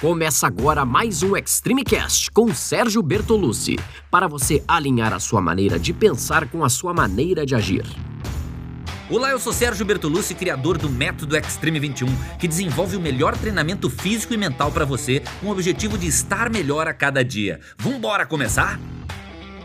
Começa agora mais um Extreme Cast com Sérgio Bertolucci, para você alinhar a sua maneira de pensar com a sua maneira de agir. Olá, eu sou Sérgio Bertolucci, criador do Método Extreme 21, que desenvolve o melhor treinamento físico e mental para você, com o objetivo de estar melhor a cada dia. Vambora começar?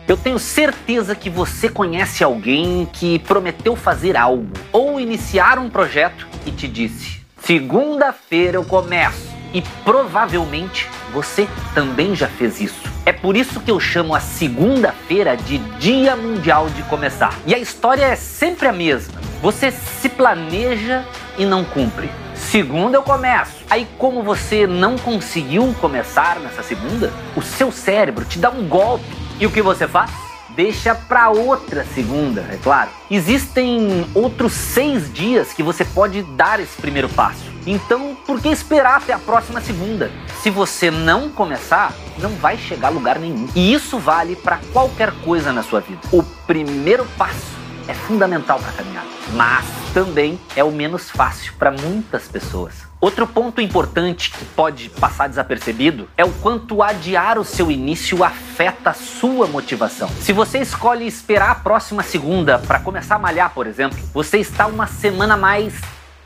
Eu tenho certeza que você conhece alguém que prometeu fazer algo ou iniciar um projeto e te disse: segunda-feira eu começo e provavelmente você também já fez isso. É por isso que eu chamo a segunda-feira de Dia Mundial de Começar. E a história é sempre a mesma. Você se planeja e não cumpre. Segunda eu começo. Aí, como você não conseguiu começar nessa segunda, o seu cérebro te dá um golpe. E o que você faz? Deixa para outra segunda, é claro. Existem outros seis dias que você pode dar esse primeiro passo. Então, por que esperar até a próxima segunda? Se você não começar, não vai chegar a lugar nenhum. E isso vale para qualquer coisa na sua vida. O primeiro passo é fundamental para caminhar, mas também é o menos fácil para muitas pessoas. Outro ponto importante que pode passar desapercebido é o quanto adiar o seu início afeta a sua motivação. Se você escolhe esperar a próxima segunda para começar a malhar, por exemplo, você está uma semana mais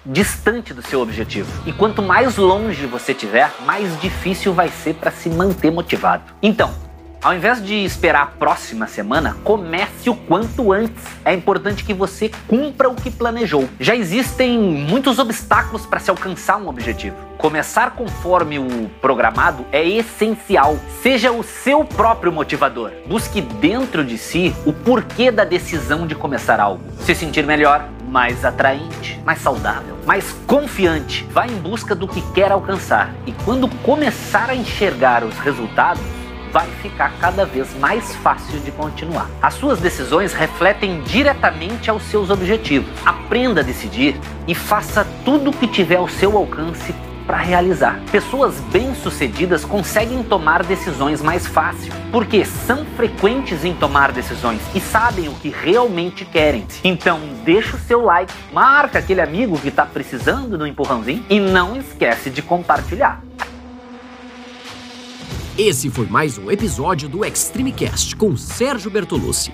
distante do seu objetivo. E quanto mais longe você tiver, mais difícil vai ser para se manter motivado. Então, ao invés de esperar a próxima semana, comece o quanto antes. É importante que você cumpra o que planejou. Já existem muitos obstáculos para se alcançar um objetivo. Começar conforme o programado é essencial. Seja o seu próprio motivador. Busque dentro de si o porquê da decisão de começar algo. Se sentir melhor, mais atraente, mais saudável, mais confiante. Vá em busca do que quer alcançar. E quando começar a enxergar os resultados, vai ficar cada vez mais fácil de continuar. As suas decisões refletem diretamente aos seus objetivos. Aprenda a decidir e faça tudo o que tiver ao seu alcance para realizar. Pessoas bem-sucedidas conseguem tomar decisões mais fácil, porque são frequentes em tomar decisões e sabem o que realmente querem. Então, deixa o seu like, marca aquele amigo que está precisando do empurrãozinho e não esquece de compartilhar. Esse foi mais um episódio do Extreme Cast com Sérgio Bertolucci.